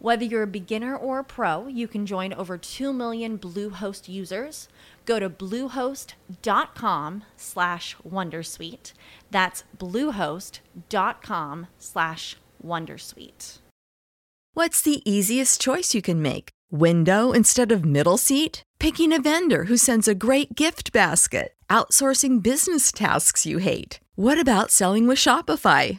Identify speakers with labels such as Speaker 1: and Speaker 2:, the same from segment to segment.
Speaker 1: Whether you're a beginner or a pro, you can join over 2 million Bluehost users. Go to bluehost.com slash wondersuite. That's bluehost.com slash wondersuite.
Speaker 2: What's the easiest choice you can make? Window instead of middle seat? Picking a vendor who sends a great gift basket? Outsourcing business tasks you hate? What about selling with Shopify?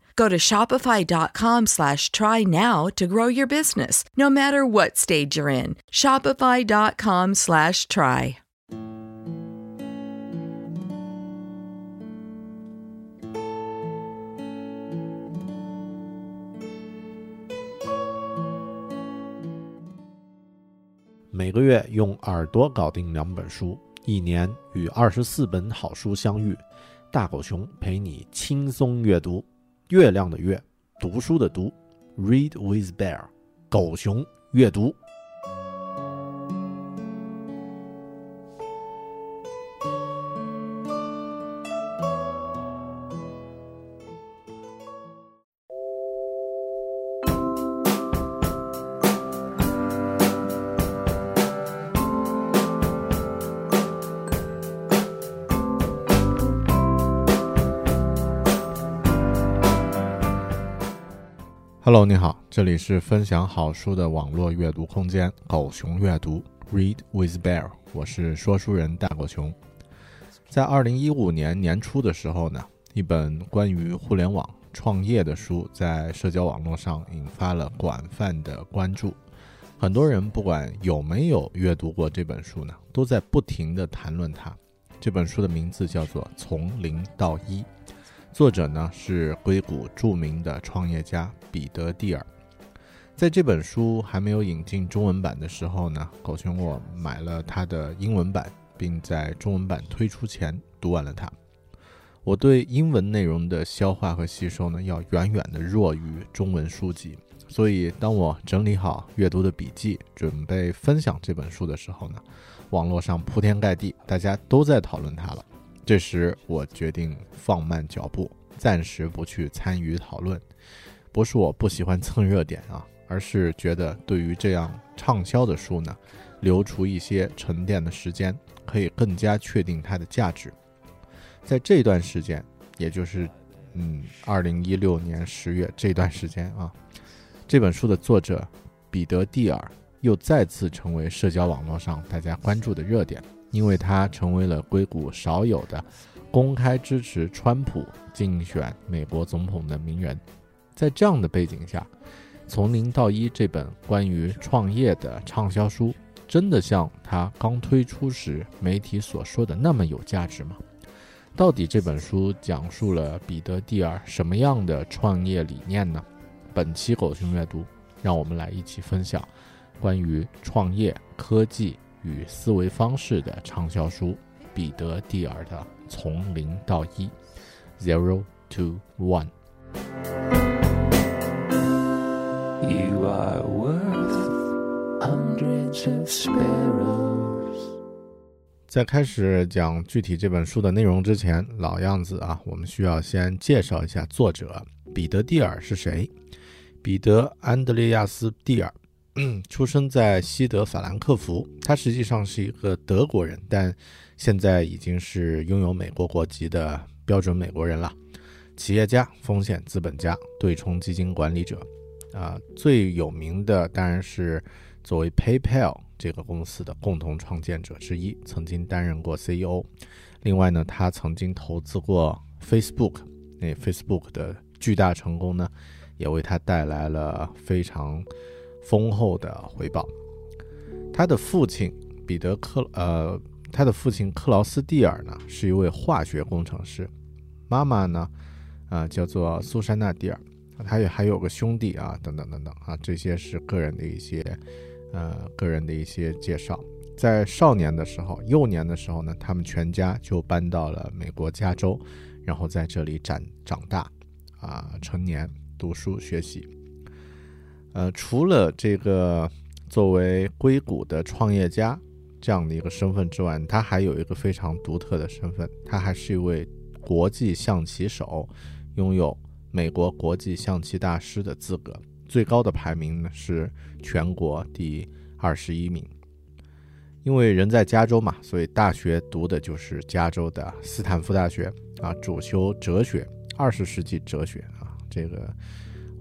Speaker 2: Go to shopify.com slash try now to grow your business, no matter what stage you're in. Shopify.com slash try.
Speaker 3: 每个月用耳朵搞定两本书，一年与二十四本好书相遇。大狗熊陪你轻松阅读。月亮的月，读书的读，Read with Bear，狗熊阅读。Hello，你好，这里是分享好书的网络阅读空间——狗熊阅读 （Read with Bear），我是说书人大狗熊。在二零一五年年初的时候呢，一本关于互联网创业的书在社交网络上引发了广泛的关注。很多人不管有没有阅读过这本书呢，都在不停地谈论它。这本书的名字叫做《从零到一》。作者呢是硅谷著名的创业家彼得·蒂尔。在这本书还没有引进中文版的时候呢，狗熊我买了他的英文版，并在中文版推出前读完了它。我对英文内容的消化和吸收呢，要远远的弱于中文书籍。所以，当我整理好阅读的笔记，准备分享这本书的时候呢，网络上铺天盖地，大家都在讨论它了。这时，我决定放慢脚步，暂时不去参与讨论。不是我不喜欢蹭热点啊，而是觉得对于这样畅销的书呢，留出一些沉淀的时间，可以更加确定它的价值。在这段时间，也就是嗯，二零一六年十月这段时间啊，这本书的作者彼得·蒂尔又再次成为社交网络上大家关注的热点。因为他成为了硅谷少有的公开支持川普竞选美国总统的名人，在这样的背景下，《从零到一》这本关于创业的畅销书，真的像他刚推出时媒体所说的那么有价值吗？到底这本书讲述了彼得·蒂尔什么样的创业理念呢？本期狗熊阅读，让我们来一起分享关于创业科技。与思维方式的畅销书，彼得·蒂尔的《从零到一》（Zero to One）。在开始讲具体这本书的内容之前，老样子啊，我们需要先介绍一下作者彼得·蒂尔是谁。彼得·安德烈亚斯·蒂尔，出生在西德法兰克福，他实际上是一个德国人，但现在已经是拥有美国国籍的标准美国人了。企业家、风险资本家、对冲基金管理者，啊，最有名的当然是作为 PayPal。这个公司的共同创建者之一，曾经担任过 CEO。另外呢，他曾经投资过 Facebook，那 Facebook 的巨大成功呢，也为他带来了非常丰厚的回报。他的父亲彼得克呃，他的父亲克劳斯蒂尔呢，是一位化学工程师。妈妈呢，啊，叫做苏珊娜蒂尔。他也还有个兄弟啊，等等等等啊，这些是个人的一些。呃，个人的一些介绍，在少年的时候、幼年的时候呢，他们全家就搬到了美国加州，然后在这里长长大，啊，成年读书学习。呃，除了这个作为硅谷的创业家这样的一个身份之外，他还有一个非常独特的身份，他还是一位国际象棋手，拥有美国国际象棋大师的资格。最高的排名呢是全国第二十一名，因为人在加州嘛，所以大学读的就是加州的斯坦福大学啊，主修哲学，二十世纪哲学啊。这个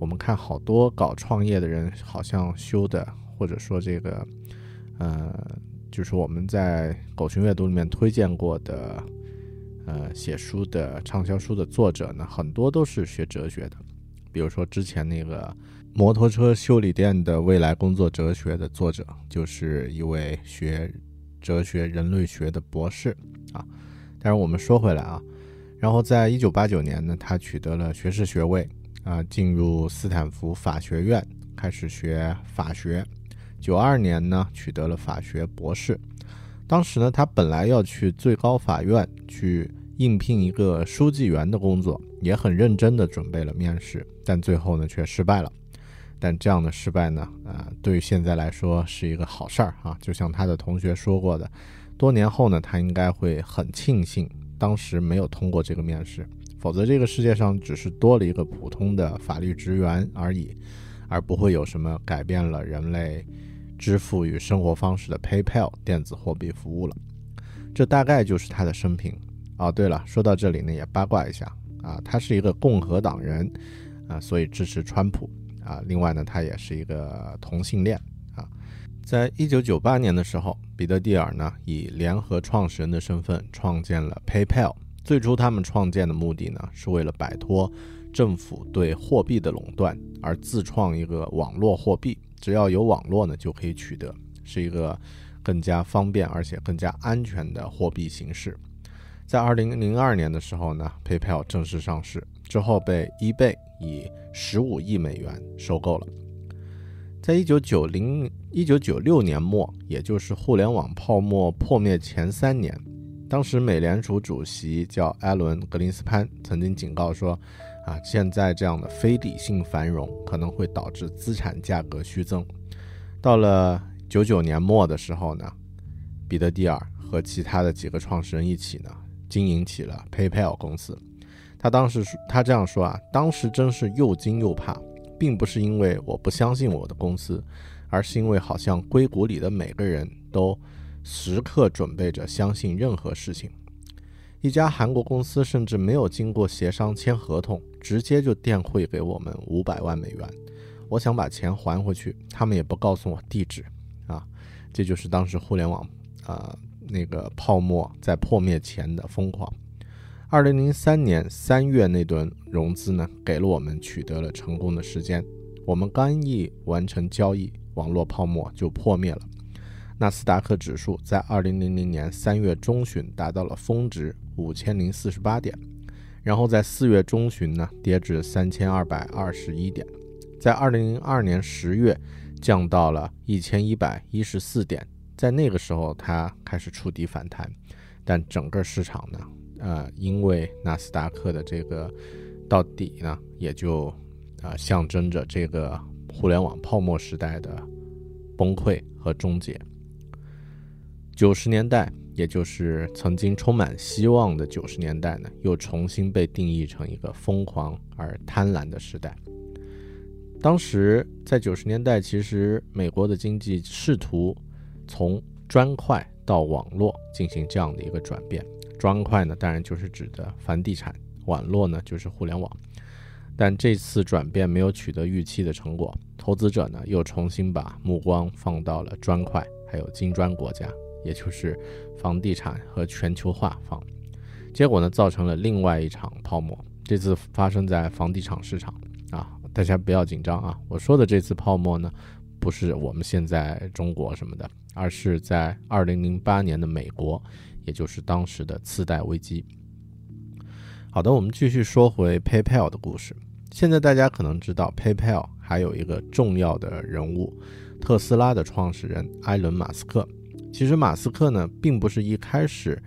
Speaker 3: 我们看好多搞创业的人好像修的，或者说这个，呃，就是我们在狗熊阅读里面推荐过的，呃，写书的畅销书的作者呢，很多都是学哲学的，比如说之前那个。摩托车修理店的未来工作哲学的作者，就是一位学哲学人类学的博士啊。但是我们说回来啊，然后在一九八九年呢，他取得了学士学位啊，进入斯坦福法学院开始学法学。九二年呢，取得了法学博士。当时呢，他本来要去最高法院去应聘一个书记员的工作，也很认真的准备了面试，但最后呢，却失败了。但这样的失败呢，呃，对于现在来说是一个好事儿啊。就像他的同学说过的，多年后呢，他应该会很庆幸当时没有通过这个面试，否则这个世界上只是多了一个普通的法律职员而已，而不会有什么改变了人类支付与生活方式的 PayPal 电子货币服务了。这大概就是他的生平。哦，对了，说到这里呢，也八卦一下啊，他是一个共和党人啊，所以支持川普。啊，另外呢，他也是一个同性恋啊。在一九九八年的时候，彼得·蒂尔呢以联合创始人的身份创建了 PayPal。最初他们创建的目的呢，是为了摆脱政府对货币的垄断，而自创一个网络货币。只要有网络呢，就可以取得，是一个更加方便而且更加安全的货币形式。在二零零二年的时候呢，PayPal 正式上市之后被 eBay。以十五亿美元收购了。在一九九零一九九六年末，也就是互联网泡沫破灭前三年，当时美联储主席叫艾伦·格林斯潘，曾经警告说：“啊，现在这样的非理性繁荣可能会导致资产价格虚增。”到了九九年末的时候呢，彼得·蒂尔和其他的几个创始人一起呢，经营起了 PayPal 公司。他当时说：“他这样说啊，当时真是又惊又怕，并不是因为我不相信我的公司，而是因为好像硅谷里的每个人都时刻准备着相信任何事情。一家韩国公司甚至没有经过协商签合同，直接就电汇给我们五百万美元。我想把钱还回去，他们也不告诉我地址。啊，这就是当时互联网啊那个泡沫在破灭前的疯狂。”二零零三年三月那轮融资呢，给了我们取得了成功的时间。我们刚一完成交易，网络泡沫就破灭了。纳斯达克指数在二零零零年三月中旬达到了峰值五千零四十八点，然后在四月中旬呢跌至三千二百二十一点，在二零零二年十月降到了一千一百一十四点，在那个时候它开始触底反弹，但整个市场呢？呃，因为纳斯达克的这个到底呢，也就啊象征着这个互联网泡沫时代的崩溃和终结。九十年代也就是曾经充满希望的九十年代呢，又重新被定义成一个疯狂而贪婪的时代。当时在九十年代，其实美国的经济试图从砖块到网络进行这样的一个转变。砖块呢，当然就是指的房地产；网络呢，就是互联网。但这次转变没有取得预期的成果，投资者呢又重新把目光放到了砖块，还有金砖国家，也就是房地产和全球化方。结果呢，造成了另外一场泡沫。这次发生在房地产市场啊，大家不要紧张啊！我说的这次泡沫呢，不是我们现在中国什么的，而是在二零零八年的美国，也就是当时的次贷危机。好的，我们继续说回 PayPal 的故事。现在大家可能知道，PayPal 还有一个重要的人物，特斯拉的创始人埃伦·马斯克。其实马斯克呢，并不是一开始，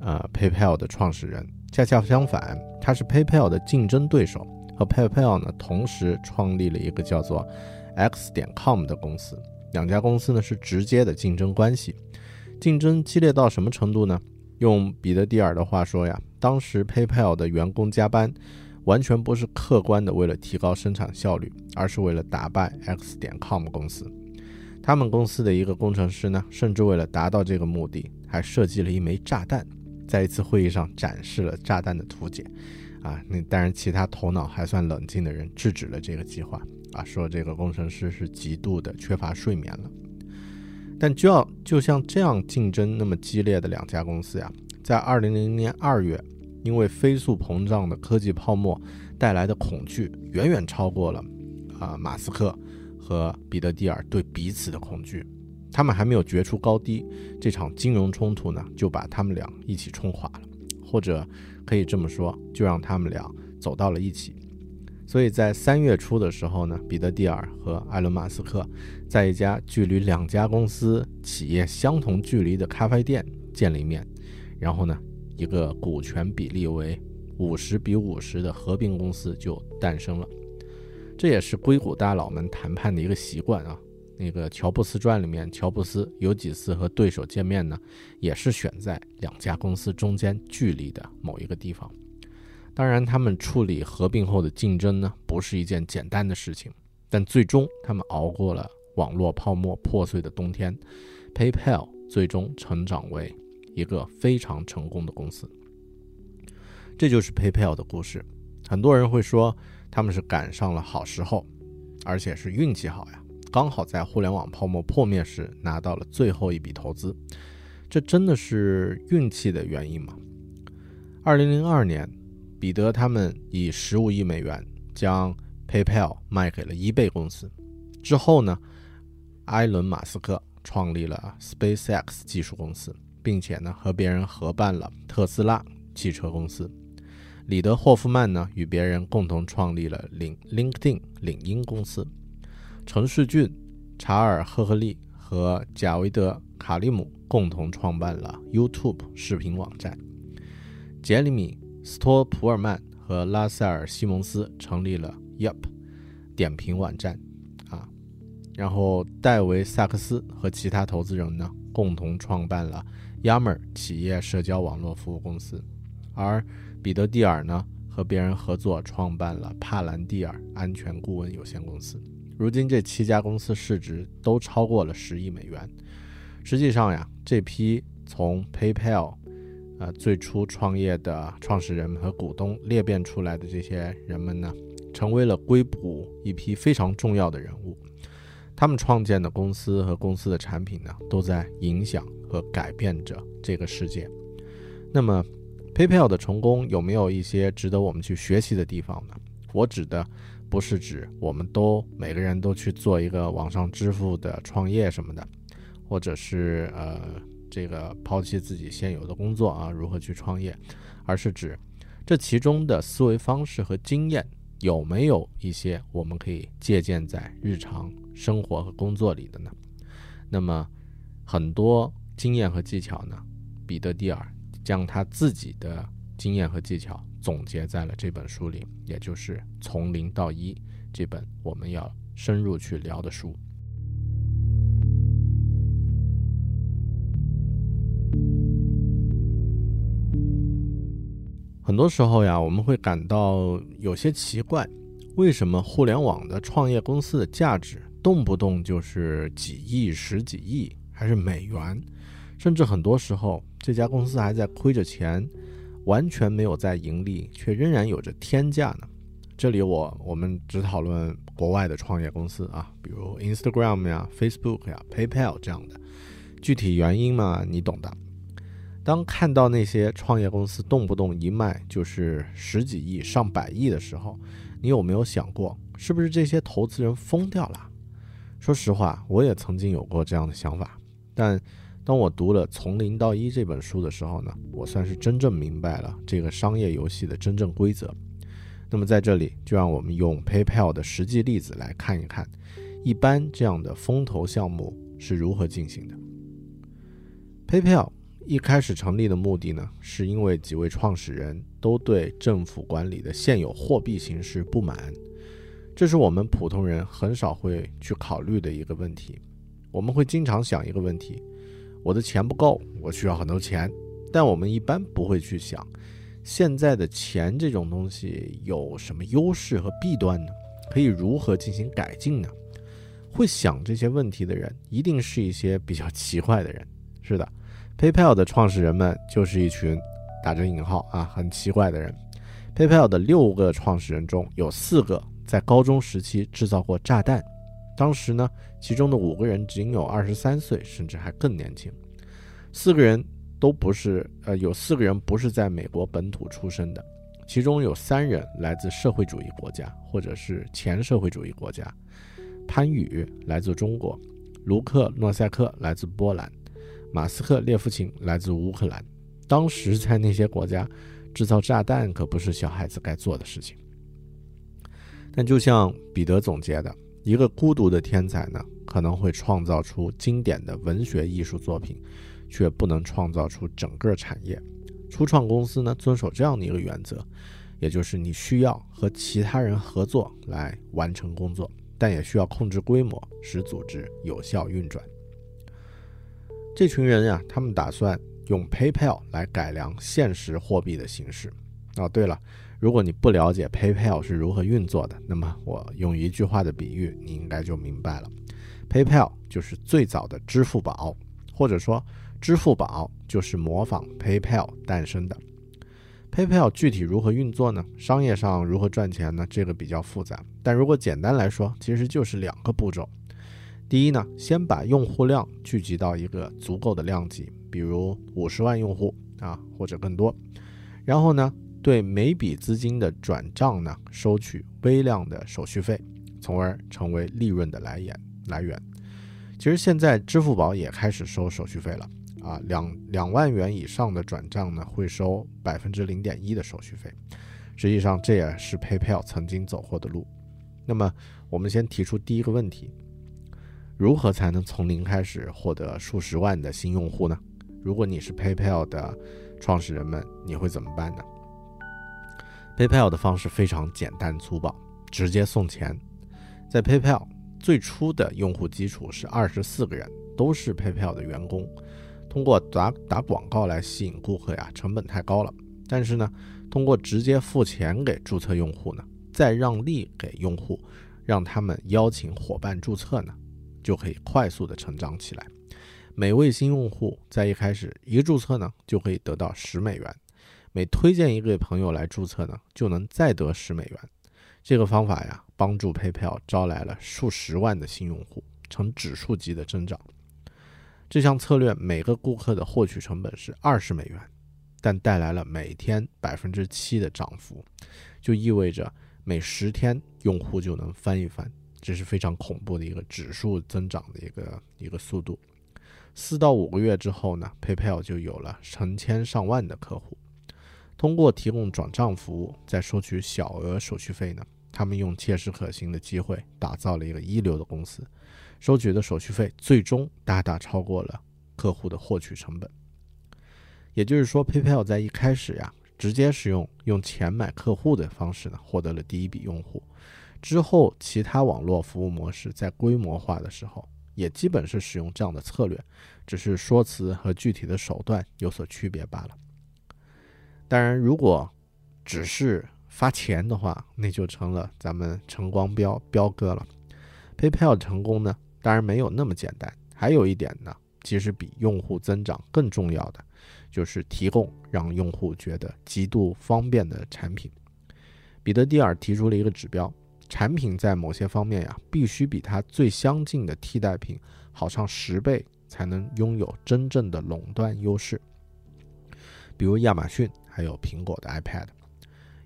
Speaker 3: 呃，PayPal 的创始人，恰恰相反，他是 PayPal 的竞争对手，和 PayPal 呢同时创立了一个叫做 X 点 com 的公司。两家公司呢是直接的竞争关系，竞争激烈到什么程度呢？用彼得蒂尔的话说呀，当时 PayPal 的员工加班。完全不是客观的为了提高生产效率，而是为了打败 X 点 com 公司。他们公司的一个工程师呢，甚至为了达到这个目的，还设计了一枚炸弹，在一次会议上展示了炸弹的图解。啊，那当然，其他头脑还算冷静的人制止了这个计划。啊，说这个工程师是极度的缺乏睡眠了。但就要就像这样竞争那么激烈的两家公司呀，在二零零零年二月。因为飞速膨胀的科技泡沫带来的恐惧，远远超过了啊马斯克和彼得蒂尔对彼此的恐惧。他们还没有决出高低，这场金融冲突呢就把他们俩一起冲垮了，或者可以这么说，就让他们俩走到了一起。所以在三月初的时候呢，彼得蒂尔和埃伦马斯克在一家距离两家公司企业相同距离的咖啡店见了一面，然后呢。一个股权比例为五十比五十的合并公司就诞生了，这也是硅谷大佬们谈判的一个习惯啊。那个《乔布斯传》里面，乔布斯有几次和对手见面呢？也是选在两家公司中间距离的某一个地方。当然，他们处理合并后的竞争呢，不是一件简单的事情，但最终他们熬过了网络泡沫破碎的冬天，PayPal 最终成长为。一个非常成功的公司，这就是 PayPal 的故事。很多人会说他们是赶上了好时候，而且是运气好呀，刚好在互联网泡沫破灭时拿到了最后一笔投资。这真的是运气的原因吗？二零零二年，彼得他们以十五亿美元将 PayPal 卖给了 eBay 公司。之后呢，埃伦·马斯克创立了 SpaceX 技术公司。并且呢，和别人合办了特斯拉汽车公司。李德霍夫曼呢，与别人共同创立了领 LinkedIn 领英公司。程世俊、查尔赫赫利和贾维德卡利姆共同创办了 YouTube 视频网站。杰里米斯托普尔曼和拉塞尔西蒙斯成立了 Yup 点评网站。啊，然后戴维萨克斯和其他投资人呢，共同创办了。Yammer 企业社交网络服务公司，而彼得蒂尔呢和别人合作创办了帕兰蒂尔安全顾问有限公司。如今这七家公司市值都超过了十亿美元。实际上呀，这批从 PayPal 呃最初创业的创始人和股东裂变出来的这些人们呢，成为了硅谷一批非常重要的人物。他们创建的公司和公司的产品呢，都在影响和改变着这个世界。那么，PayPal 的成功有没有一些值得我们去学习的地方呢？我指的不是指我们都每个人都去做一个网上支付的创业什么的，或者是呃这个抛弃自己现有的工作啊，如何去创业，而是指这其中的思维方式和经验。有没有一些我们可以借鉴在日常生活和工作里的呢？那么，很多经验和技巧呢，彼得蒂尔将他自己的经验和技巧总结在了这本书里也就是从零到一这本我们要深入去聊的书。很多时候呀我们会感到有些奇怪为什么互联网的创业公司的价值动不动就是几亿十几亿还是美元甚至很多时候这家公司还在亏着钱，完全没有在盈利，却仍然有着天价呢？这里我我们只讨论国外的创业公司啊，比如 Instagram 呀、Facebook 呀、PayPal 这样的，具体原因嘛，你懂的。当看到那些创业公司动不动一卖就是十几亿、上百亿的时候，你有没有想过，是不是这些投资人疯掉了？说实话，我也曾经有过这样的想法。但当我读了《从零到一》这本书的时候呢，我算是真正明白了这个商业游戏的真正规则。那么在这里，就让我们用 PayPal 的实际例子来看一看，一般这样的风投项目是如何进行的。PayPal。一开始成立的目的呢，是因为几位创始人都对政府管理的现有货币形式不满，这是我们普通人很少会去考虑的一个问题。我们会经常想一个问题：我的钱不够，我需要很多钱。但我们一般不会去想，现在的钱这种东西有什么优势和弊端呢？可以如何进行改进呢？会想这些问题的人，一定是一些比较 奇怪的人。是的。PayPal 的创始人们就是一群打着引号啊很奇怪的人。PayPal 的六个创始人中有四个在高中时期制造过炸弹，当时呢，其中的五个人仅有二十三岁，甚至还更年轻。四个人都不是，呃，有四个人不是在美国本土出生的，其中有三人来自社会主义国家或者是前社会主义国家。潘宇来自中国，卢克诺塞克来自波兰。马斯克、列夫琴来自乌克兰，当时在那些国家制造炸弹可不是小孩子该做的事情。但就像彼得总结的，一个孤独的天才呢，可能会创造出经典的文学艺术作品，却不能创造出整个产业。初创公司呢，遵守这样的一个原则，也就是你需要和其他人合作来完成工作，但也需要控制规模，使组织有效运转。这群人呀，他们打算用 PayPal 来改良现实货币的形式。哦，对了，如果你不了解 PayPal 是如何运作的，那么我用一句话的比喻，你应该就明白了。PayPal 就是最早的支付宝，或者说支付宝就是模仿 PayPal 诞生的。PayPal 具体如何运作呢？商业上如何赚钱呢？这个比较复杂，但如果简单来说，其实就是两个步骤。第一呢，先把用户量聚集到一个足够的量级，比如五十万用户啊，或者更多。然后呢，对每笔资金的转账呢，收取微量的手续费，从而成为利润的来源来源。其实现在支付宝也开始收手续费了啊，两两万元以上的转账呢，会收百分之零点一的手续费。实际上这也是 PayPal 曾经走过的路。那么我们先提出第一个问题。如何才能从零开始获得数十万的新用户呢？如果你是 PayPal 的创始人们，你会怎么办呢？PayPal 的方式非常简单粗暴，直接送钱。在 PayPal 最初的用户基础是二十四个人，都是 PayPal 的员工。通过打打广告来吸引顾客呀，成本太高了。但是呢，通过直接付钱给注册用户呢，再让利给用户，让他们邀请伙伴注册呢。就可以快速的成长起来。每位新用户在一开始一注册呢，就可以得到十美元；每推荐一个朋友来注册呢，就能再得十美元。这个方法呀，帮助 PayPal 招来了数十万的新用户，呈指数级的增长。这项策略每个顾客的获取成本是二十美元，但带来了每天百分之七的涨幅，就意味着每十天用户就能翻一番。这是非常恐怖的一个指数增长的一个一个速度。四到五个月之后呢，PayPal 就有了成千上万的客户。通过提供转账服务，再收取小额手续费呢，他们用切实可行的机会打造了一个一流的公司，收取的手续费最终大大超过了客户的获取成本。也就是说，PayPal 在一开始呀，直接使用用钱买客户的方式呢，获得了第一笔用户。之后，其他网络服务模式在规模化的时候，也基本是使用这样的策略，只是说辞和具体的手段有所区别罢了。当然，如果只是发钱的话，那就成了咱们晨光标标哥了。PayPal 成功呢，当然没有那么简单。还有一点呢，其实比用户增长更重要的，就是提供让用户觉得极度方便的产品。彼得蒂尔提出了一个指标：产品在某些方面呀，必须比它最相近的替代品好上十倍，才能拥有真正的垄断优势。比如亚马逊，还有苹果的 iPad。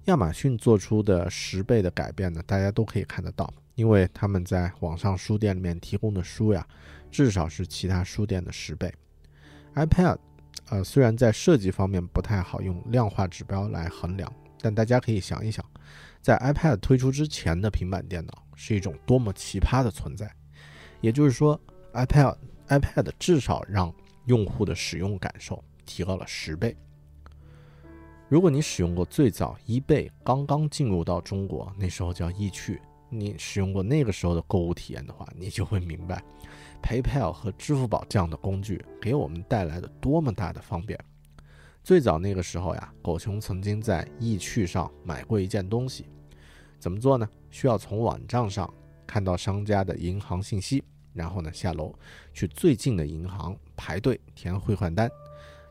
Speaker 3: 亚马逊做出的十倍的改变呢，大家都可以看得到。因为他们在网上书店里面提供的书呀，至少是其他书店的十倍。iPad，呃，虽然在设计方面不太好用量化指标来衡量，但大家可以想一想，在 iPad 推出之前的平板电脑是一种多么奇葩的存在。也就是说，iPad iPad 至少让用户的使用感受提高了十倍。如果你使用过最早 eBay 刚刚进入到中国，那时候叫易趣。你使用过那个时候的购物体验的话，你就会明白，PayPal 和支付宝这样的工具给我们带来的多么大的方便。最早那个时候呀，狗熊曾经在易趣上买过一件东西，怎么做呢？需要从网站上看到商家的银行信息，然后呢下楼去最近的银行排队填汇款单，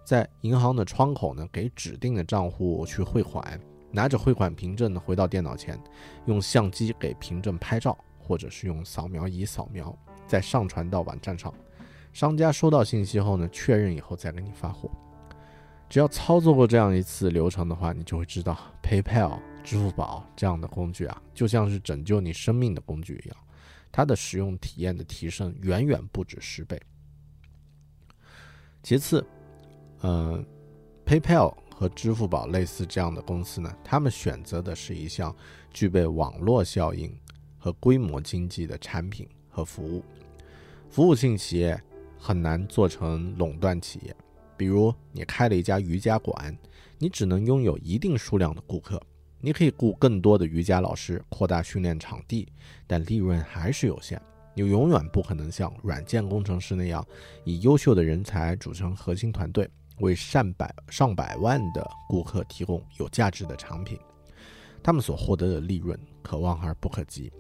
Speaker 3: 在银行的窗口呢给指定的账户去汇款。拿着汇款凭证呢，回到电脑前，用相机给凭证拍照，或者是用扫描仪扫描，再上传到网站上。商家收到信息后呢，确认以后再给你发货。只要操作过这样一次流程的话，你就会知道，PayPal、支付宝这样的工具啊，就像是拯救你生命的工具一样，它的使用体验的提升远远不止十倍。其次，嗯，PayPal。和支付宝类似这样的公司呢，他们选择的是一项具备网络效应和规模经济的产品和服务。服务性企业很难做成垄断企业。比如你开了一家瑜伽馆，你只能拥有一定数量的顾客，你可以雇更多的瑜伽老师，扩大训练场地，但利润还是有限。你永远不可能像软件工程师那样，以优秀的人才组成核心团队。为上百上百万的顾客提供有价值的产品，他们所获得的利润可望而不可及。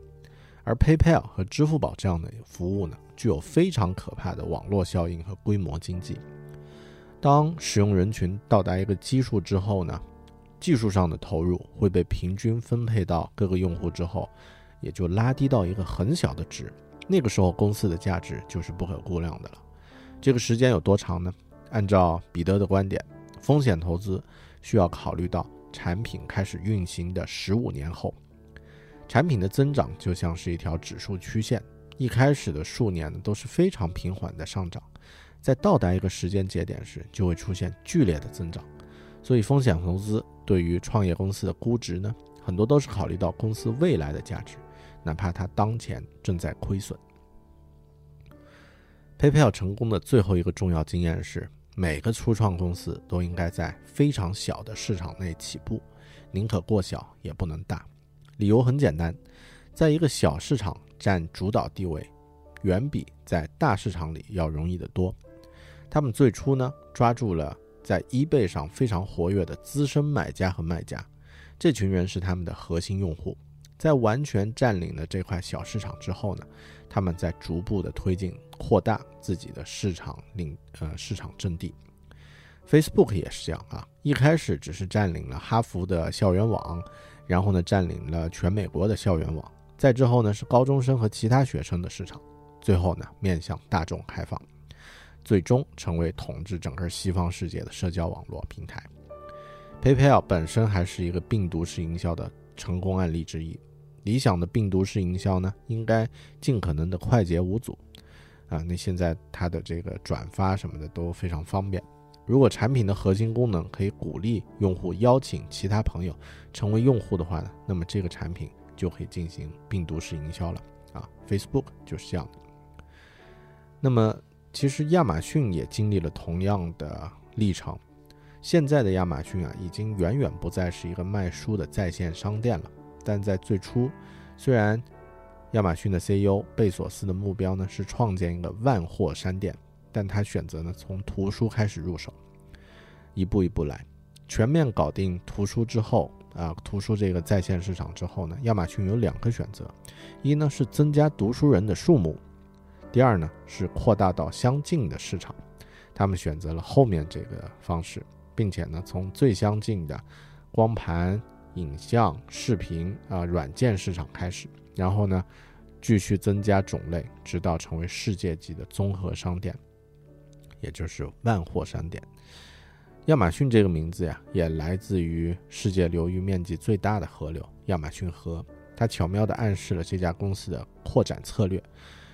Speaker 3: 而 PayPal 和支付宝这样的服务呢，具有非常可怕的网络效应和规模经济。当使用人群到达一个基数之后呢，技术上的投入会被平均分配到各个用户之后，也就拉低到一个很小的值。那个时候公司的价值就是不可估量的了。这个时间有多长呢？按照彼得的观点，风险投资需要考虑到产品开始运行的十五年后，产品的增长就像是一条指数曲线，一开始的数年呢都是非常平缓的上涨，在到达一个时间节点时就会出现剧烈的增长。所以，风险投资对于创业公司的估值呢，很多都是考虑到公司未来的价值，哪怕它当前正在亏损。PayPal 成功的最后一个重要经验是。每个初创公司都应该在非常小的市场内起步，宁可过小也不能大。理由很简单，在一个小市场占主导地位，远比在大市场里要容易得多。他们最初呢，抓住了在 eBay 上非常活跃的资深买家和卖家，这群人是他们的核心用户。在完全占领了这块小市场之后呢，他们在逐步的推进。扩大自己的市场领呃市场阵地，Facebook 也是这样啊，一开始只是占领了哈佛的校园网，然后呢占领了全美国的校园网，再之后呢是高中生和其他学生的市场，最后呢面向大众开放，最终成为统治整个西方世界的社交网络平台。PayPal 本身还是一个病毒式营销的成功案例之一，理想的病毒式营销呢应该尽可能的快捷无阻。啊，那现在它的这个转发什么的都非常方便。如果产品的核心功能可以鼓励用户邀请其他朋友成为用户的话呢，那么这个产品就可以进行病毒式营销了。啊，Facebook 就是这样的。那么其实亚马逊也经历了同样的历程。现在的亚马逊啊，已经远远不再是一个卖书的在线商店了。但在最初，虽然亚马逊的 CEO 贝索斯的目标呢是创建一个万货商店，但他选择呢从图书开始入手，一步一步来，全面搞定图书之后啊图书这个在线市场之后呢，亚马逊有两个选择：一呢是增加读书人的数目，第二呢是扩大到相近的市场。他们选择了后面这个方式，并且呢从最相近的光盘、影像、视频啊软件市场开始，然后呢继续增加种类，直到成为世界级的综合商店，也就是万货商店。亚马逊这个名字呀，也来自于世界流域面积最大的河流——亚马逊河。它巧妙地暗示了这家公司的扩展策略。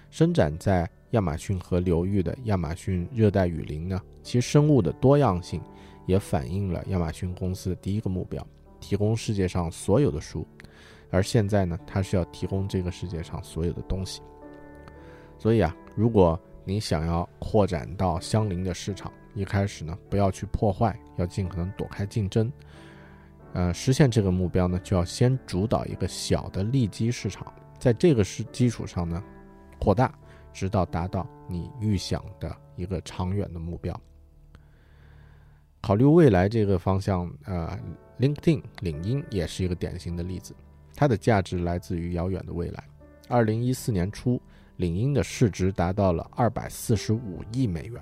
Speaker 3: 伸展在亚马逊河流域的亚马逊热带雨林呢，其生物的多样性也反映了亚马逊公司的第一个目标：提供世界上所有的书。而现在呢，它是要提供这个世界上所有的东西。所以啊，如果你想要扩展到相邻的市场，一开始呢，不要去破坏，要尽可能躲开竞争。呃，实现这个目标呢，就要先主导一个小的利基市场，在这个是基础上呢，扩大，直到达到你预想的一个长远的目标。考虑未来这个方向，呃，LinkedIn 领英也是一个典型的例子，它的价值来自于遥远的未来。二零一四年初，领英的市值达到了二百四十五亿美元。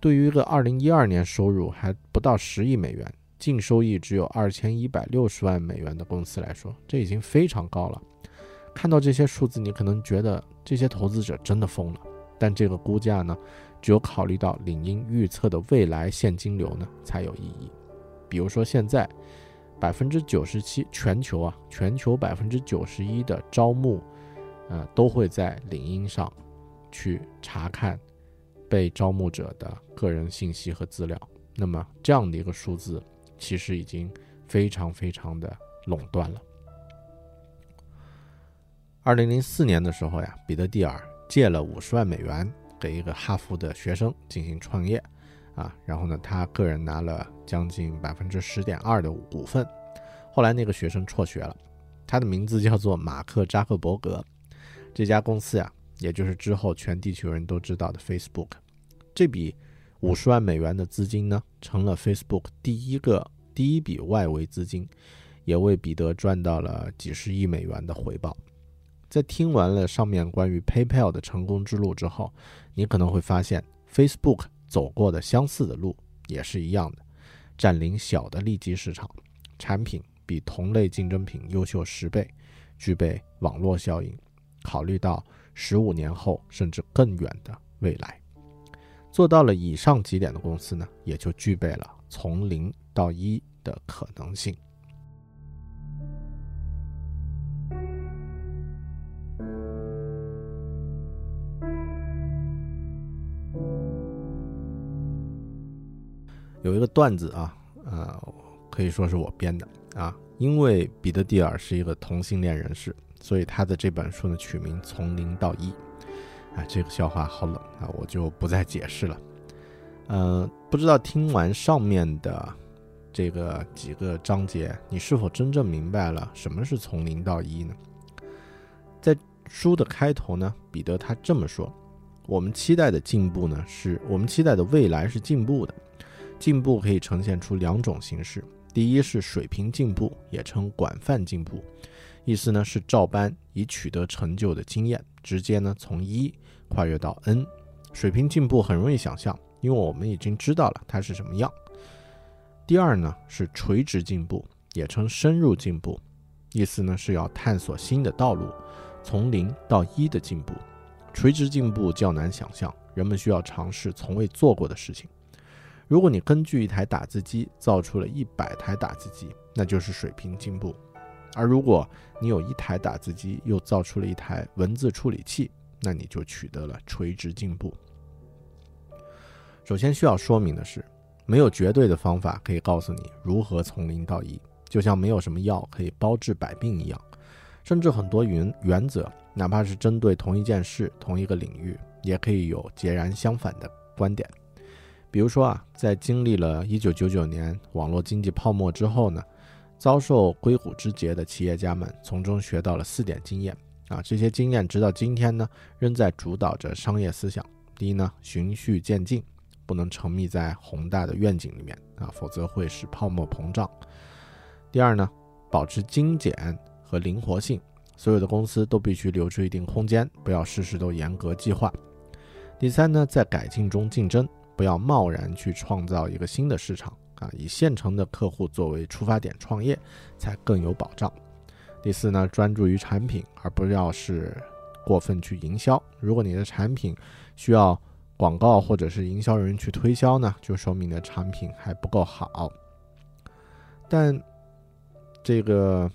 Speaker 3: 对于一个二零一二年收入还不到十亿美元、净收益只有二千一百六十万美元的公司来说，这已经非常高了。看到这些数字，你可能觉得这些投资者真的疯了。但这个估价呢，只有考虑到领英预测的未来现金流呢，才有意义。比如说，现在百分之九十七全球啊，全球百分之九十一的招募，呃，都会在领英上去查看。被招募者的个人信息和资料，那么这样的一个数字，其实已经非常非常的垄断了。二零零四年的时候呀，彼得蒂尔借了五十万美元给一个哈佛的学生进行创业，啊，然后呢，他个人拿了将近百分之十点二的股份。后来那个学生辍学了，他的名字叫做马克扎克伯格，这家公司呀。也就是之后全地球人都知道的 Facebook，这笔五十万美元的资金呢，成了 Facebook 第一个第一笔外围资金，也为彼得赚到了几十亿美元的回报。在听完了上面关于 PayPal 的成功之路之后，你可能会发现 Facebook 走过的相似的路也是一样的，占领小的利基市场，产品比同类竞争品优秀十倍，具备网络效应。考虑到十五年后甚至更远的未来，做到了以上几点的公司呢，也就具备了从零到一的可能性。有一个段子啊，呃，可以说是我编的啊，因为彼得蒂尔是一个同性恋人士。所以他的这本书呢，取名《从零到一》，啊，这个笑话好冷啊，我就不再解释了。嗯，不知道听完上面的这个几个章节，你是否真正明白了什么是从零到一呢？在书的开头呢，彼得他这么说：“我们期待的进步呢，是我们期待的未来是进步的，进步可以呈现出两种形式，第一是水平进步，也称广泛进步。”意思呢是照搬已取得成就的经验，直接呢从一跨越到 n，水平进步很容易想象，因为我们已经知道了它是什么样。第二呢是垂直进步，也称深入进步，意思呢是要探索新的道路，从零到一的进步。垂直进步较难想象，人们需要尝试从未做过的事情。如果你根据一台打字机造出了一百台打字机，那就是水平进步。而如果你有一台打字机，又造出了一台文字处理器，那你就取得了垂直进步。首先需要说明的是，没有绝对的方法可以告诉你如何从零到一，就像没有什么药可以包治百病一样。甚至很多原原则，哪怕是针对同一件事、同一个领域，也可以有截然相反的观点。比如说啊，在经历了1999年网络经济泡沫之后呢？遭受硅谷之劫的企业家们从中学到了四点经验啊，这些经验直到今天呢，仍在主导着商业思想。第一呢，循序渐进，不能沉迷在宏大的愿景里面啊，否则会使泡沫膨胀。第二呢，保持精简和灵活性，所有的公司都必须留出一定空间，不要事事都严格计划。第三呢，在改进中竞争，不要贸然去创造一个新的市场啊，以现成的客户作为出发点创业，才更有保障。第四呢，专注于产品，而不要是过分去营销。如果你的产品需要广告或者是营销人员去推销呢，就说明你的产品还不够好。但这个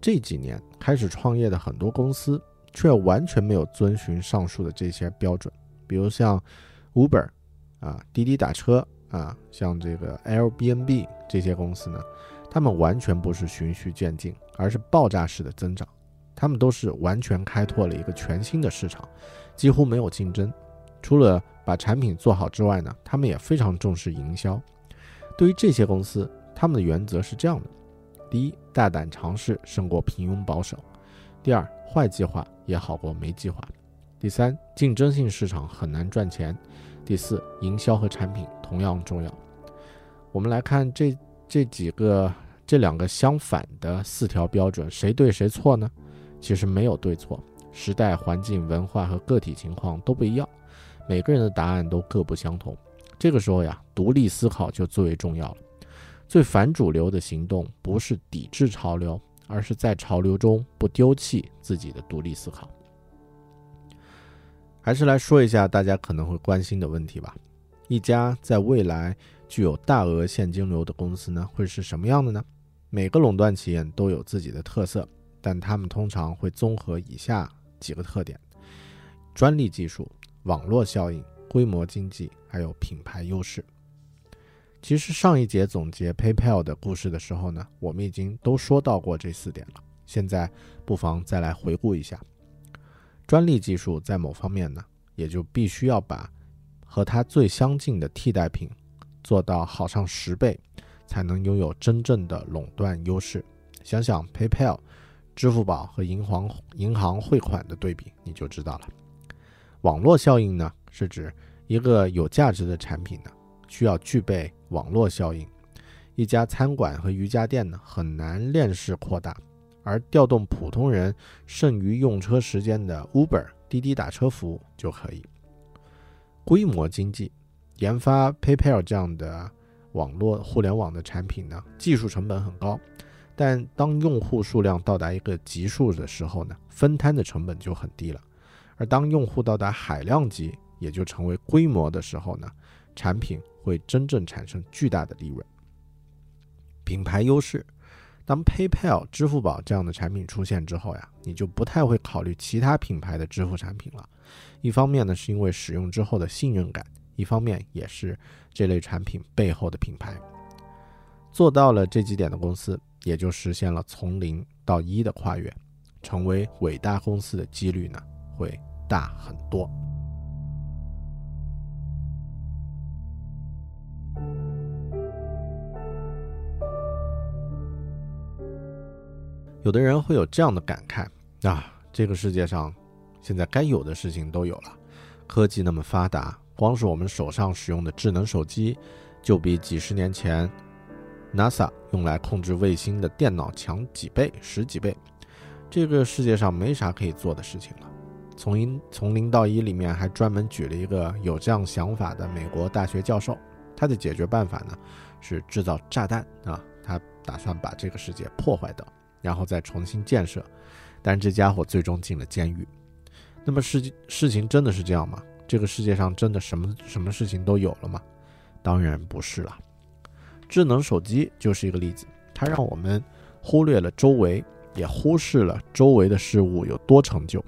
Speaker 3: 这几年开始创业的很多公司，却完全没有遵循上述的这些标准。比如像 Uber 啊、滴滴打车啊，像这个 Airbnb 这些公司呢，他们完全不是循序渐进，而是爆炸式的增长。他们都是完全开拓了一个全新的市场，几乎没有竞争。除了把产品做好之外呢，他们也非常重视营销。对于这些公司，他们的原则是这样的：第一，大胆尝试胜过平庸保守；第二，坏计划也好过没计划；第三，竞争性市场很难赚钱；第四，营销和产品同样重要。我们来看这这几个这两个相反的四条标准，谁对谁错呢？其实没有对错，时代、环境、文化和个体情况都不一样，每个人的答案都各不相同。这个时候呀，独立思考就最为重要了。最反主流的行动不是抵制潮流，而是在潮流中不丢弃自己的独立思考。还是来说一下大家可能会关心的问题吧。一家在未来具有大额现金流的公司呢，会是什么样的呢？每个垄断企业都有自己的特色，但他们通常会综合以下几个特点：专利技术、网络效应、规模经济，还有品牌优势。其实上一节总结 PayPal 的故事的时候呢，我们已经都说到过这四点了。现在不妨再来回顾一下。专利技术在某方面呢，也就必须要把和它最相近的替代品做到好上十倍，才能拥有真正的垄断优势。想想 PayPal、支付宝和银行银行汇款的对比，你就知道了。网络效应呢，是指一个有价值的产品呢，需要具备网络效应。一家餐馆和瑜伽店呢，很难链式扩大。而调动普通人剩余用车时间的 Uber 滴滴打车服务就可以。规模经济，研发 PayPal 这样的网络互联网的产品呢，技术成本很高，但当用户数量到达一个级数的时候呢，分摊的成本就很低了。而当用户到达海量级，也就成为规模的时候呢，产品会真正产生巨大的利润。品牌优势。当 PayPal、支付宝这样的产品出现之后呀，你就不太会考虑其他品牌的支付产品了。一方面呢，是因为使用之后的信任感；一方面也是这类产品背后的品牌。做到了这几点的公司，也就实现了从零到一的跨越，成为伟大公司的几率呢，会大很多。有的人会有这样的感慨啊，这个世界上现在该有的事情都有了，科技那么发达，光是我们手上使用的智能手机，就比几十年前 NASA 用来控制卫星的电脑强几倍、十几倍。这个世界上没啥可以做的事情了。从零从零到一里面还专门举了一个有这样想法的美国大学教授，他的解决办法呢是制造炸弹啊，他打算把这个世界破坏掉。然后再重新建设，但这家伙最终进了监狱。那么事事情真的是这样吗？这个世界上真的什么什么事情都有了吗？当然不是了。智能手机就是一个例子，它让我们忽略了周围，也忽视了周围的事物有多成就。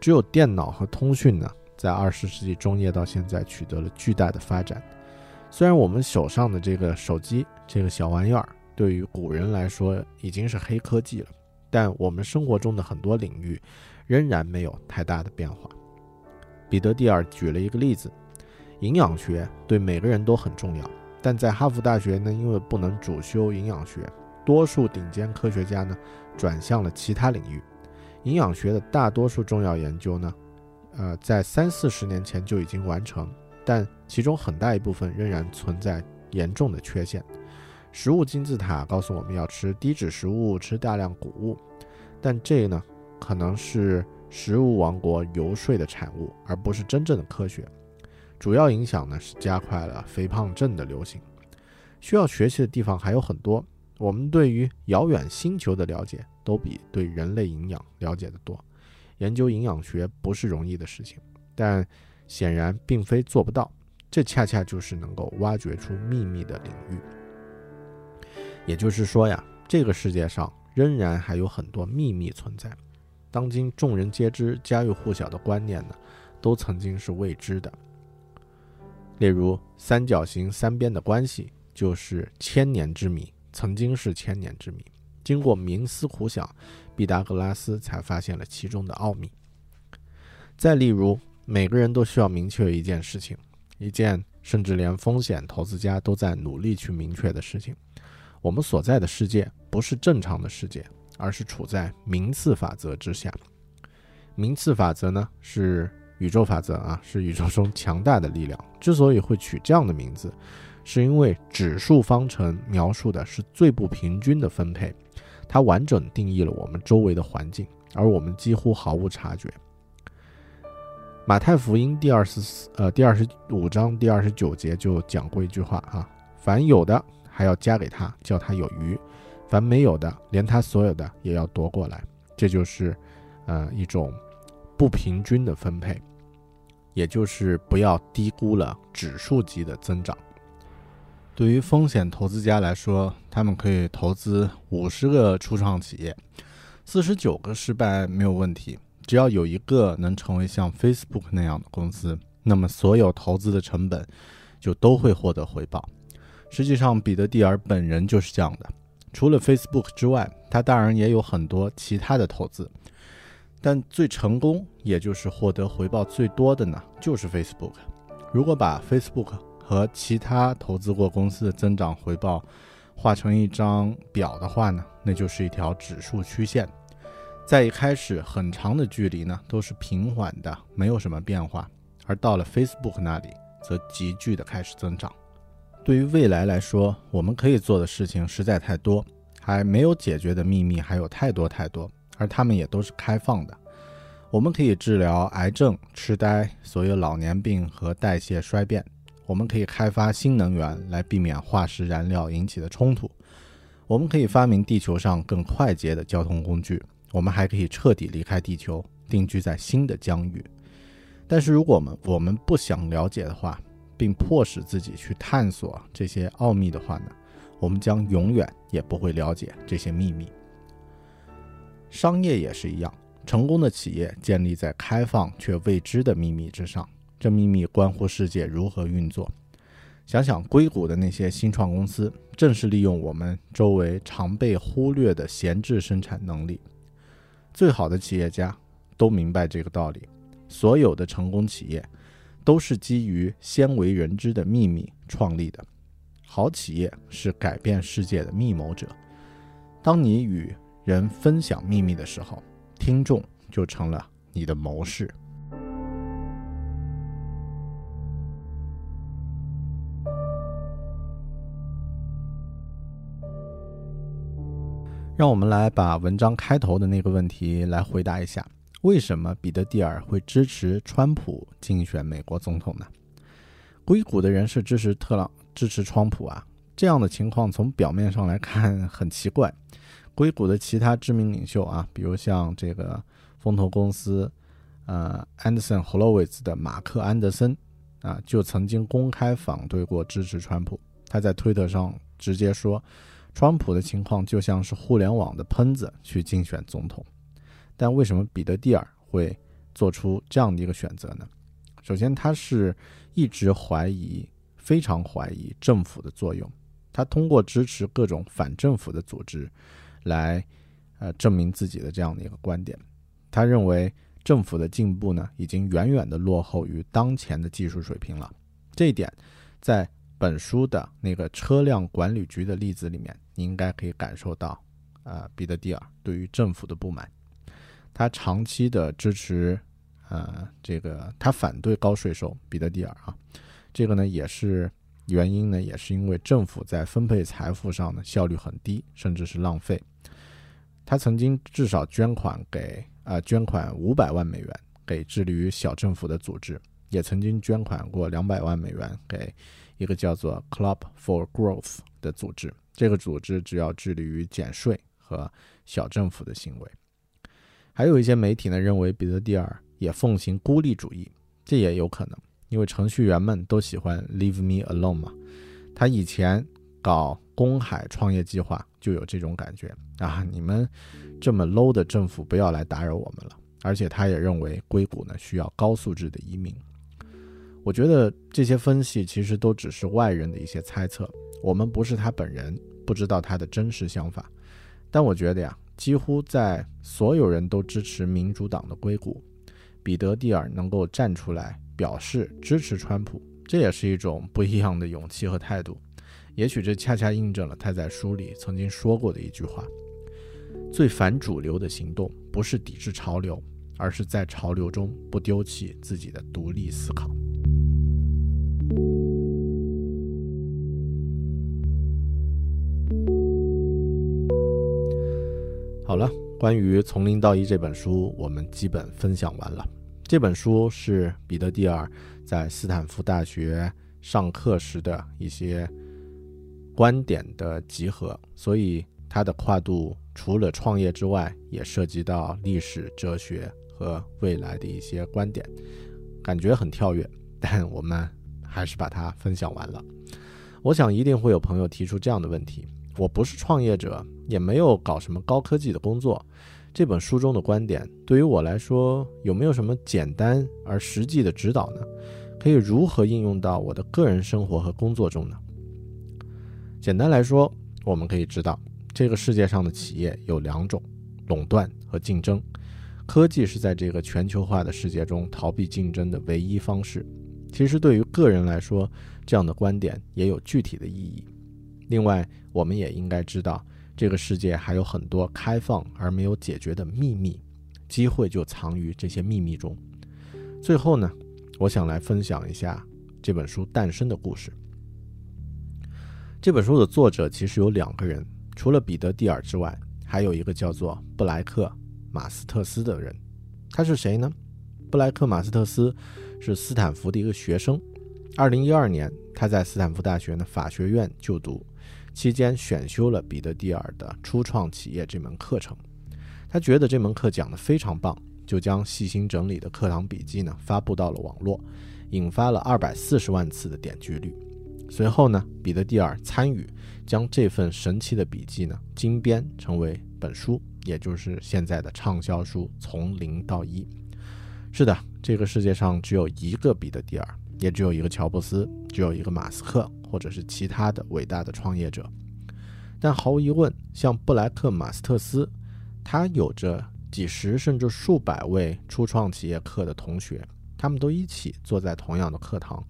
Speaker 3: 只有电脑和通讯呢，在二十世纪中叶到现在取得了巨大的发展。虽然我们手上的这个手机这个小玩意儿。对于古人来说已经是黑科技了，但我们生活中的很多领域仍然没有太大的变化。彼得蒂尔举了一个例子：营养学对每个人都很重要，但在哈佛大学呢，因为不能主修营养学，多数顶尖科学家呢转向了其他领域。营养学的大多数重要研究呢，呃，在三四十年前就已经完成，但其中很大一部分仍然存在严重的缺陷。食物金字塔告诉我们要吃低脂食物，吃大量谷物，但这呢，可能是食物王国游说的产物，而不是真正的科学。主要影响呢是加快了肥胖症的流行。需要学习的地方还有很多，我们对于遥远星球的了解都比对人类营养了解的多。研究营养学不是容易的事情，但显然并非做不到。这恰恰就是能够挖掘出秘密的领域。也就是说呀，这个世界上仍然还有很多秘密存在。当今众人皆知、家喻户晓的观念呢，都曾经是未知的。例如，三角形三边的关系就是千年之谜，曾经是千年之谜。经过冥思苦想，毕达哥拉斯才发现了其中的奥秘。再例如，每个人都需要明确一件事情，一件甚至连风险投资家都在努力去明确的事情。我们所在的世界不是正常的世界，而是处在名次法则之下。名次法则呢，是宇宙法则啊，是宇宙中强大的力量。之所以会取这样的名字，是因为指数方程描述的是最不平均的分配，它完整定义了我们周围的环境，而我们几乎毫无察觉。马太福音第二十四呃第二十五章第二十九节就讲过一句话啊，凡有的。还要加给他，叫他有余；凡没有的，连他所有的也要夺过来。这就是，呃，一种不平均的分配，也就是不要低估了指数级的增长。对于风险投资家来说，他们可以投资五十个初创企业，四十九个失败没有问题，只要有一个能成为像 Facebook 那样的公司，那么所有投资的成本就都会获得回报。实际上，彼得蒂尔本人就是这样的。除了 Facebook 之外，他当然也有很多其他的投资，但最成功，也就是获得回报最多的呢，就是 Facebook。如果把 Facebook 和其他投资过公司的增长回报画成一张表的话呢，那就是一条指数曲线。在一开始，很长的距离呢都是平缓的，没有什么变化，而到了 Facebook 那里，则急剧的开始增长。对于未来来说，我们可以做的事情实在太多，还没有解决的秘密还有太多太多，而它们也都是开放的。我们可以治疗癌症、痴呆、所有老年病和代谢衰变。我们可以开发新能源来避免化石燃料引起的冲突。我们可以发明地球上更快捷的交通工具。我们还可以彻底离开地球，定居在新的疆域。但是，如果我们我们不想了解的话，并迫使自己去探索这些奥秘的话呢，我们将永远也不会了解这些秘密。商业也是一样，成功的企业建立在开放却未知的秘密之上，这秘密关乎世界如何运作。想想硅谷的那些新创公司，正是利用我们周围常被忽略的闲置生产能力。最好的企业家都明白这个道理，所有的成功企业。都是基于鲜为人知的秘密创立的。好企业是改变世界的密谋者。当你与人分享秘密的时候，听众就成了你的谋士。让我们来把文章开头的那个问题来回答一下。为什么彼得蒂尔会支持川普竞选美国总统呢？硅谷的人是支持特朗支持川普啊？这样的情况从表面上来看很奇怪。硅谷的其他知名领袖啊，比如像这个风投公司呃 Anderson Horowitz 的马克安德森啊，就曾经公开反对过支持川普。他在推特上直接说，川普的情况就像是互联网的喷子去竞选总统。但为什么彼得蒂尔会做出这样的一个选择呢？首先，他是一直怀疑、非常怀疑政府的作用。他通过支持各种反政府的组织，来呃证明自己的这样的一个观点。他认为政府的进步呢，已经远远的落后于当前的技术水平了。这一点，在本书的那个车辆管理局的例子里面，你应该可以感受到，呃，彼得蒂尔对于政府的不满。他长期的支持，呃，这个他反对高税收，彼得蒂尔啊，这个呢也是原因呢也是因为政府在分配财富上呢效率很低，甚至是浪费。他曾经至少捐款给啊捐款五百万美元给致力于小政府的组织，也曾经捐款过两百万美元给一个叫做 Club for Growth 的组织。这个组织主要致力于减税和小政府的行为。还有一些媒体呢认为彼得蒂尔也奉行孤立主义，这也有可能。因为程序员们都喜欢 leave me alone 嘛，他以前搞公海创业计划就有这种感觉啊，你们这么 low 的政府不要来打扰我们了。而且他也认为硅谷呢需要高素质的移民。我觉得这些分析其实都只是外人的一些猜测，我们不是他本人，不知道他的真实想法。但我觉得呀，几乎在所有人都支持民主党的硅谷，彼得蒂尔能够站出来。表示支持川普，这也是一种不一样的勇气和态度。也许这恰恰印证了他在书里曾经说过的一句话：最反主流的行动不是抵制潮流，而是在潮流中不丢弃自己的独立思考。好了，关于《从零到一》这本书，我们基本分享完了。这本书是彼得蒂尔在斯坦福大学上课时的一些观点的集合，所以它的跨度除了创业之外，也涉及到历史、哲学和未来的一些观点，感觉很跳跃，但我们还是把它分享完了。我想一定会有朋友提出这样的问题：我不是创业者，也没有搞什么高科技的工作。这本书中的观点对于我来说有没有什么简单而实际的指导呢？可以如何应用到我的个人生活和工作中呢？简单来说，我们可以知道，这个世界上的企业有两种：垄断和竞争。科技是在这个全球化的世界中逃避竞争的唯一方式。其实，对于个人来说，这样的观点也有具体的意义。另外，我们也应该知道。这个世界还有很多开放而没有解决的秘密，机会就藏于这些秘密中。最后呢，我想来分享一下这本书诞生的故事。这本书的作者其实有两个人，除了彼得蒂尔之外，还有一个叫做布莱克马斯特斯的人。他是谁呢？布莱克马斯特斯是斯坦福的一个学生。二零一二年，他在斯坦福大学的法学院就读。期间选修了彼得蒂尔的初创企业这门课程，他觉得这门课讲得非常棒，就将细心整理的课堂笔记呢发布到了网络，引发了二百四十万次的点击率。随后呢，彼得蒂尔参与将这份神奇的笔记呢精编成为本书，也就是现在的畅销书《从零到一》。是的，这个世界上只有一个彼得蒂尔，也只有一个乔布斯，只有一个马斯克。或者是其他的伟大的创业者，但毫无疑问，像布莱克马斯特斯，他有着几十甚至数百位初创企业课的同学，他们都一起坐在同样的课堂，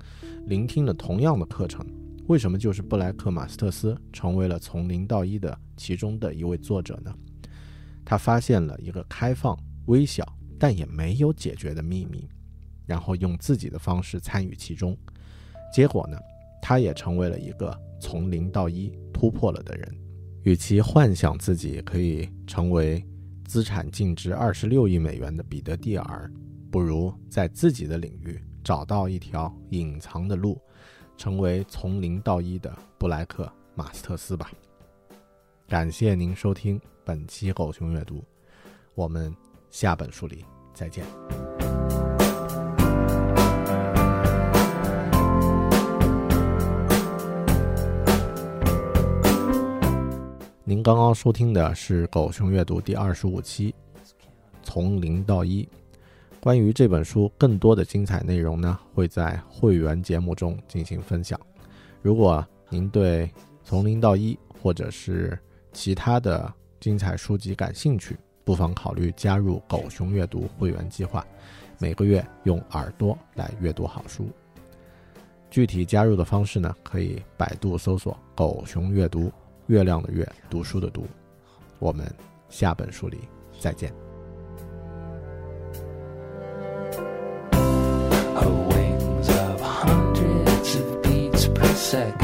Speaker 3: 聆听了同样的课程。为什么就是布莱克马斯特斯成为了从零到一的其中的一位作者呢？他发现了一个开放、微小但也没有解决的秘密，然后用自己的方式参与其中，结果呢？他也成为了一个从零到一突破了的人。与其幻想自己可以成为资产净值二十六亿美元的彼得蒂尔，不如在自己的领域找到一条隐藏的路，成为从零到一的布莱克马斯特斯吧。感谢您收听本期狗熊阅读，我们下本书里再见。您刚刚收听的是《狗熊阅读》第二十五期，《从零到一》。关于这本书更多的精彩内容呢，会在会员节目中进行分享。如果您对《从零到一》或者是其他的精彩书籍感兴趣，不妨考虑加入“狗熊阅读”会员计划，每个月用耳朵来阅读好书。具体加入的方式呢，可以百度搜索“狗熊阅读”。月亮的月，读书的读，我们下本书里再见。Her wings of hundreds of beats per
Speaker 4: second.